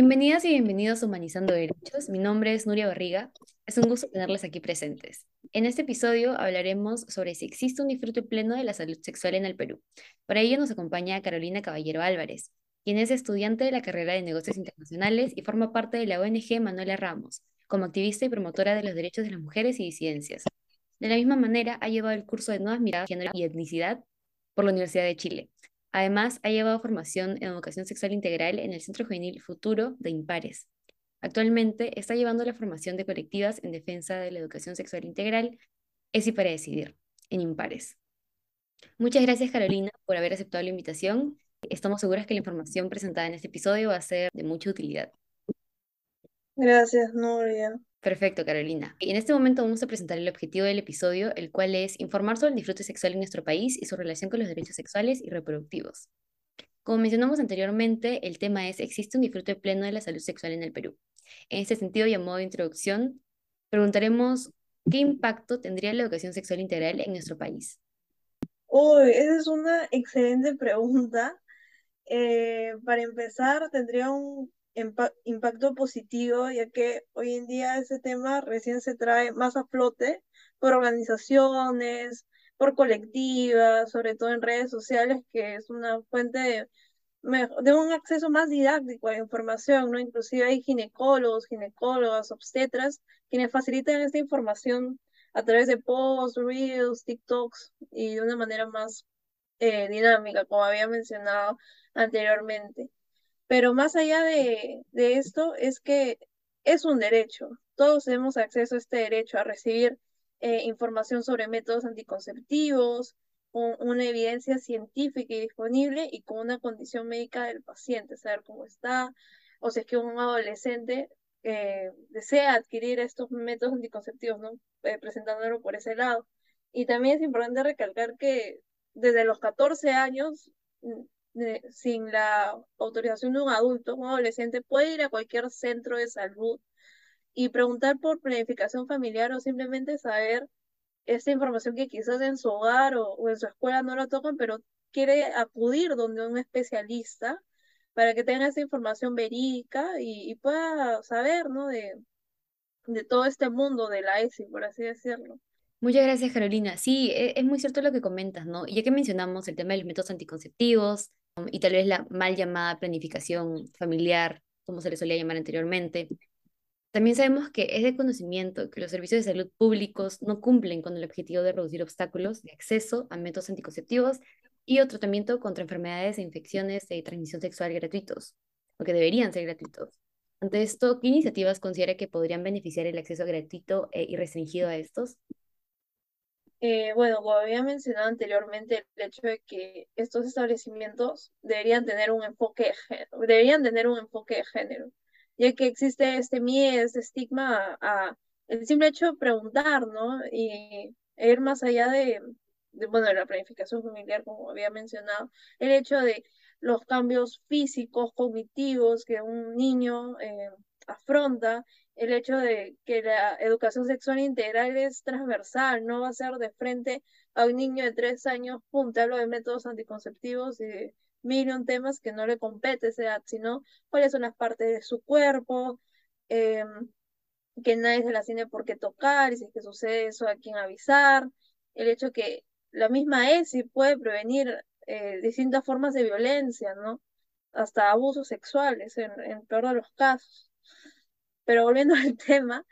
Bienvenidas y bienvenidos a Humanizando Derechos. Mi nombre es Nuria Barriga. Es un gusto tenerles aquí presentes. En este episodio hablaremos sobre si existe un disfrute pleno de la salud sexual en el Perú. Para ello nos acompaña Carolina Caballero Álvarez, quien es estudiante de la carrera de Negocios Internacionales y forma parte de la ONG Manuela Ramos, como activista y promotora de los derechos de las mujeres y disidencias. De la misma manera, ha llevado el curso de Nuevas Miradas, Género y Etnicidad por la Universidad de Chile, Además, ha llevado formación en educación sexual integral en el Centro Juvenil Futuro de Impares. Actualmente está llevando la formación de colectivas en defensa de la educación sexual integral, es y para decidir, en Impares. Muchas gracias Carolina por haber aceptado la invitación. Estamos seguras que la información presentada en este episodio va a ser de mucha utilidad. Gracias, Nuria. Perfecto, Carolina. En este momento vamos a presentar el objetivo del episodio, el cual es informar sobre el disfrute sexual en nuestro país y su relación con los derechos sexuales y reproductivos. Como mencionamos anteriormente, el tema es ¿existe un disfrute pleno de la salud sexual en el Perú? En este sentido y a modo de introducción, preguntaremos ¿qué impacto tendría la educación sexual integral en nuestro país? Uy, esa es una excelente pregunta. Eh, para empezar, tendría un impacto positivo, ya que hoy en día ese tema recién se trae más a flote por organizaciones, por colectivas, sobre todo en redes sociales, que es una fuente de, de un acceso más didáctico a la información, ¿no? Inclusive hay ginecólogos, ginecólogas, obstetras, quienes facilitan esta información a través de posts, reels, TikToks y de una manera más eh, dinámica, como había mencionado anteriormente. Pero más allá de, esto es que es un derecho. Todos tenemos acceso a este derecho a recibir eh, información sobre métodos anticonceptivos, con una evidencia científica y disponible y con una condición médica del paciente, saber cómo está, o si es que un adolescente eh, desea adquirir estos métodos anticonceptivos, ¿no? Eh, presentándolo por ese lado. Y también es importante recalcar que desde los 14 años sin la autorización de un adulto, un adolescente, puede ir a cualquier centro de salud y preguntar por planificación familiar o simplemente saber esta información que quizás en su hogar o, en su escuela no lo tocan, pero quiere acudir donde un especialista para que tenga esa información verídica y, pueda saber, ¿no? De, todo este mundo de la ESI, por así decirlo. Muchas gracias, Carolina. Sí, e, es muy cierto lo que comentas, ¿no? Ya que mencionamos el tema de los métodos anticonceptivos y tal vez la mal llamada planificación familiar, como se le solía llamar anteriormente, también sabemos que es de conocimiento que los servicios de salud públicos no cumplen con el objetivo de reducir obstáculos de acceso a métodos anticonceptivos y o tratamiento contra enfermedades e infecciones de transmisión sexual gratuitos, o que deberían ser gratuitos. Ante esto, ¿qué iniciativas considera que podrían beneficiar el acceso gratuito e, restringido a estos? Eh, bueno, como había mencionado anteriormente, el hecho de que estos establecimientos deberían tener un enfoque de género, deberían tener un enfoque de género, ya que existe este miedo, este estigma a, el simple hecho de preguntar, ¿no? Y ir más allá de, de, bueno, de la planificación familiar, como había mencionado, el hecho de los cambios físicos, cognitivos que un niño eh, afronta el hecho de que la educación sexual integral es transversal, no va a ser de frente a un niño de tres años, punto, hablo de métodos anticonceptivos y de mil temas que no le compete esa edad, sino cuáles son las partes de su cuerpo, em, que nadie se las tiene por qué tocar, y si es que sucede eso, a quién avisar, el hecho que la misma ESI puede prevenir eh, distintas formas de violencia, ¿no? Hasta abusos sexuales, en, en peor de los casos. Pero volviendo al tema,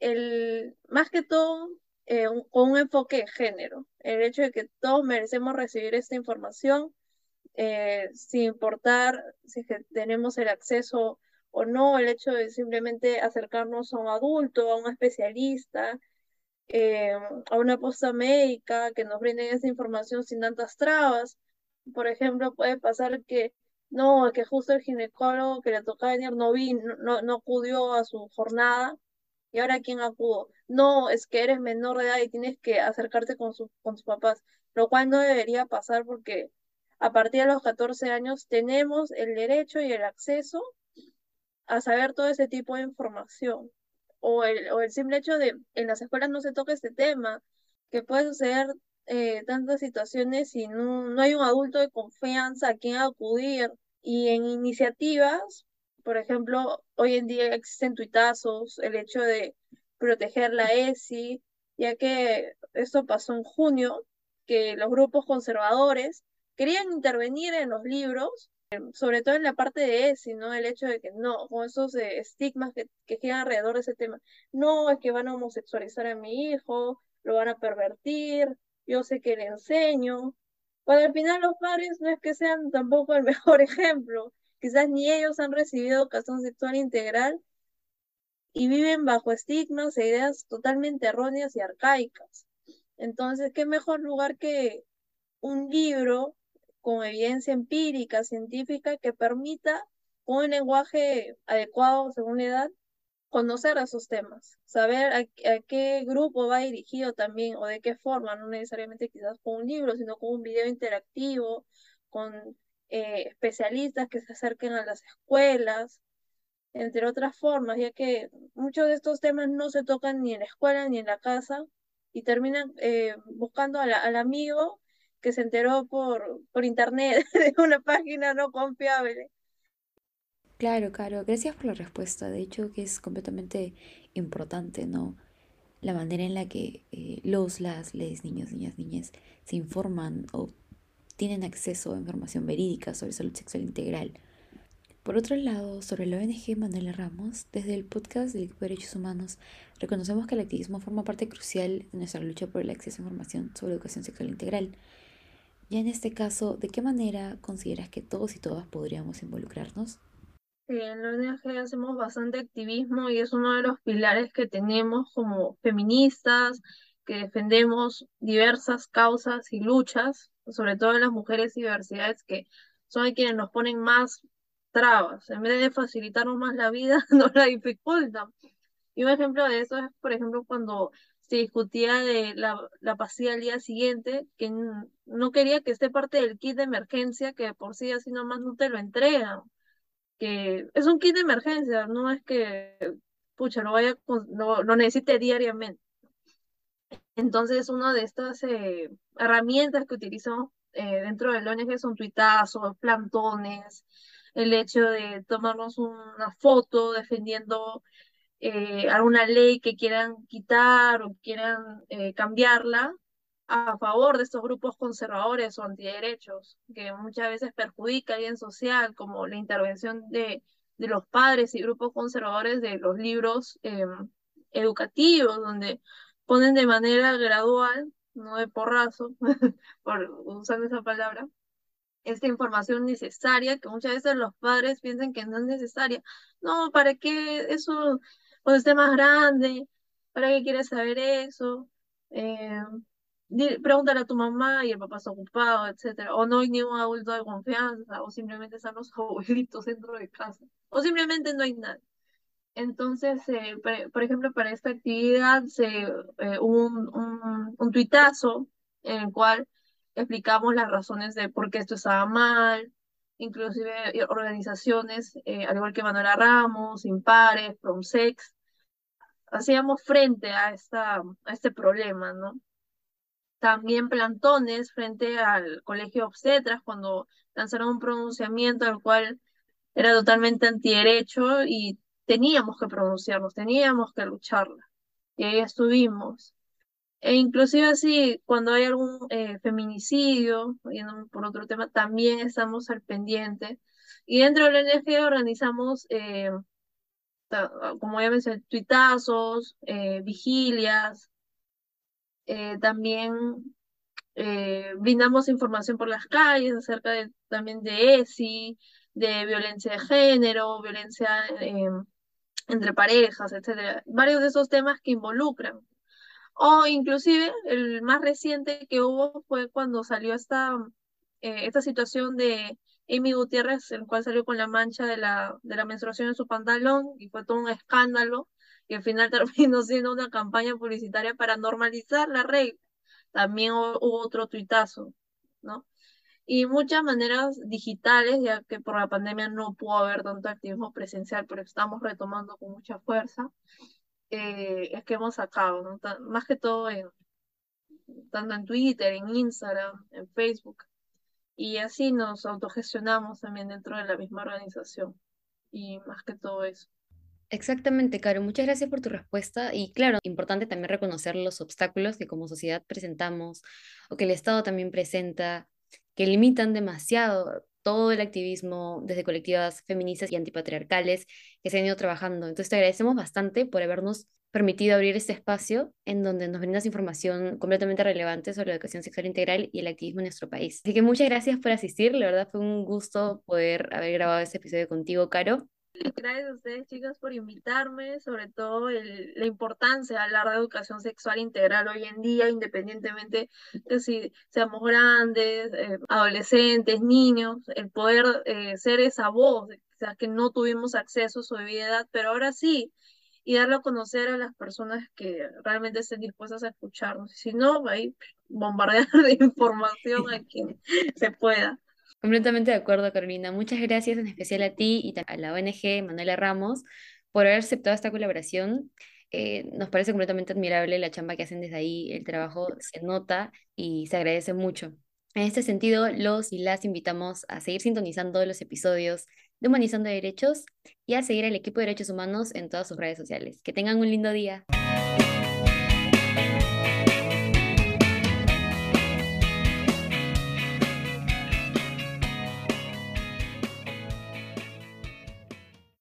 el, más que todo, eh, con un enfoque género, el hecho de que todos merecemos recibir esta información, eh, sin importar si que tenemos el acceso o no, el hecho de simplemente acercarnos a un adulto, a un especialista, eh, a una posta médica, que nos brinden esa información sin tantas trabas. Por ejemplo, puede pasar que no, que justo el ginecólogo que le tocaba venir no vino, no, no acudió a su jornada. ¿Y ahora quién acudo? No, es que eres menor de edad y tienes que acercarte con, con sus papás, lo cual no debería pasar porque a partir de los 14 años tenemos el derecho y el acceso a saber todo ese tipo de información. O el, o el simple hecho de en las escuelas no se toca este tema, que puede suceder eh, tantas situaciones y no, no hay un adulto de confianza a quien acudir. Y en iniciativas por ejemplo, hoy en día existen tuitazos, el hecho de proteger la ESI, ya que esto pasó en junio, que los grupos conservadores querían intervenir en los libros, sobre todo en la parte de ESI, ¿no? El hecho de que no, con esos eh, estigmas que, que giran alrededor de ese tema, no, es que van a homosexualizar a mi hijo, lo van a pervertir, yo sé que le enseño. Cuando al final los padres no es que sean tampoco el mejor ejemplo, quizás ni ellos han recibido educación sexual integral y viven bajo estigmas e ideas totalmente erróneas y arcaicas. Entonces, ¿qué mejor lugar que un libro con evidencia empírica, científica, que permita con un lenguaje adecuado según la edad conocer esos temas, saber a, qué grupo va dirigido también o de qué forma, no necesariamente quizás con un libro, sino con un video interactivo, con eh, especialistas que se acerquen a las escuelas, entre otras formas, ya que muchos de estos temas no se tocan ni en la escuela ni en la casa y terminan eh, buscando al amigo que se enteró por, por internet de una página no confiable Claro, claro, gracias por la respuesta. De hecho, que es completamente importante, ¿no? La manera en la que eh, los, las, les, niños, niñas, niñas se informan o tienen acceso a información verídica sobre salud sexual integral. Por otro lado, sobre la ONG Manuela Ramos, desde el podcast de Derechos Humanos, reconocemos que el activismo forma parte crucial de nuestra lucha por el acceso a información sobre educación sexual integral. Ya en este caso, ¿de qué manera consideras que todos y todas podríamos involucrarnos? En la ONG hacemos bastante activismo y es uno de los pilares que tenemos como feministas, que defendemos diversas causas y luchas, sobre todo en las mujeres y diversidades que son quienes nos ponen más trabas. En vez de facilitarnos más la vida, nos la dificultan. Y un ejemplo de eso es, por ejemplo, cuando se discutía de la, la pastilla al día siguiente, que no quería que esté parte del kit de emergencia, que por sí así nomás no te lo entregan que es un kit de emergencia, no es que, pucha, lo, vaya, lo, lo necesite diariamente. Entonces, una de estas eh, herramientas que utilizamos eh, dentro del ONG son tuitazos, plantones, el hecho de tomarnos una foto defendiendo eh, alguna ley que quieran quitar o quieran cambiarla, a favor de estos grupos conservadores o antiderechos, que muchas veces perjudica el bien social, como la intervención de, de los padres y grupos conservadores de los libros em, educativos, donde ponen de manera gradual, no de porrazo, por usando esa palabra, esta información necesaria, que muchas veces los padres piensan que no es necesaria. No, ¿para qué eso cuando esté más grande? ¿Para qué quieres saber eso? Eh, pregúntale a tu mamá y el papá está ocupado, etcétera, o no hay ni un adulto de confianza, o simplemente están los abuelitos dentro de casa, o simplemente no hay nadie. Entonces, eh, por ejemplo, para esta actividad se, eh, un, un, un, tuitazo en el cual explicamos las razones de por qué esto estaba mal, inclusive eh, organizaciones, al igual que Manuela Ramos, Impares, Promsex, hacíamos frente a, esta, a este problema, ¿no? También plantones frente al colegio obstetras cuando lanzaron un pronunciamiento al cual era totalmente antiderecho y teníamos que pronunciarnos, teníamos que lucharla. Y ahí estuvimos. E inclusive así, cuando hay algún eh, feminicidio, yendo por otro tema, también estamos al pendiente. Y dentro de la organizamos, eh, como ya mencioné, tuitazos, eh, vigilias, eh, también eh, brindamos información por las calles acerca de, también de ESI, de violencia de género, violencia eh, entre parejas, etcétera. Varios de esos temas que involucran. O inclusive el más reciente que hubo fue cuando salió esta, esta situación de Amy Gutiérrez, el cual salió con la mancha de la, de la menstruación en su pantalón y fue todo un escándalo y al final terminó siendo una campaña publicitaria para normalizar la regla. También hubo otro tuitazo, ¿no? Y muchas maneras digitales, ya que por la pandemia no pudo haber tanto activismo presencial, pero estamos retomando con mucha fuerza, eh, es que hemos sacado, ¿no? más que todo en, tanto en Twitter, en Instagram, en Facebook, y así nos autogestionamos también dentro de la misma organización. y más que todo eso. Exactamente, Caro. Muchas gracias por tu respuesta. Y claro, importante también reconocer los obstáculos que como sociedad presentamos o que el Estado también presenta, que limitan demasiado todo el activismo desde colectivas feministas y antipatriarcales que se han ido trabajando. Entonces te agradecemos bastante por habernos permitido abrir este espacio en donde nos brindas información completamente relevante sobre la educación sexual integral y el activismo en nuestro país. Así que muchas gracias por asistir. La verdad fue un gusto poder haber grabado este episodio contigo, Caro. Gracias a ustedes, chicas, por invitarme, sobre todo el, la importancia de hablar de educación sexual integral hoy en día, independientemente de si seamos grandes, eh, adolescentes, niños, el poder eh, ser esa voz, sea, que no tuvimos acceso a su edad, pero ahora sí, y darlo a conocer a las personas que realmente estén dispuestas a escucharnos. Si no, ahí bombardear de información a quien se pueda. Completamente de acuerdo, Carolina. Muchas gracias en especial a ti y a la ONG Manuela Ramos por haber aceptado esta colaboración. Eh, nos parece completamente admirable la chamba que hacen desde ahí, el trabajo se nota y se agradece mucho. En este sentido, los y las invitamos a seguir sintonizando los episodios de Humanizando Derechos y a seguir al equipo de Derechos Humanos en todas sus redes sociales. Que tengan un lindo día.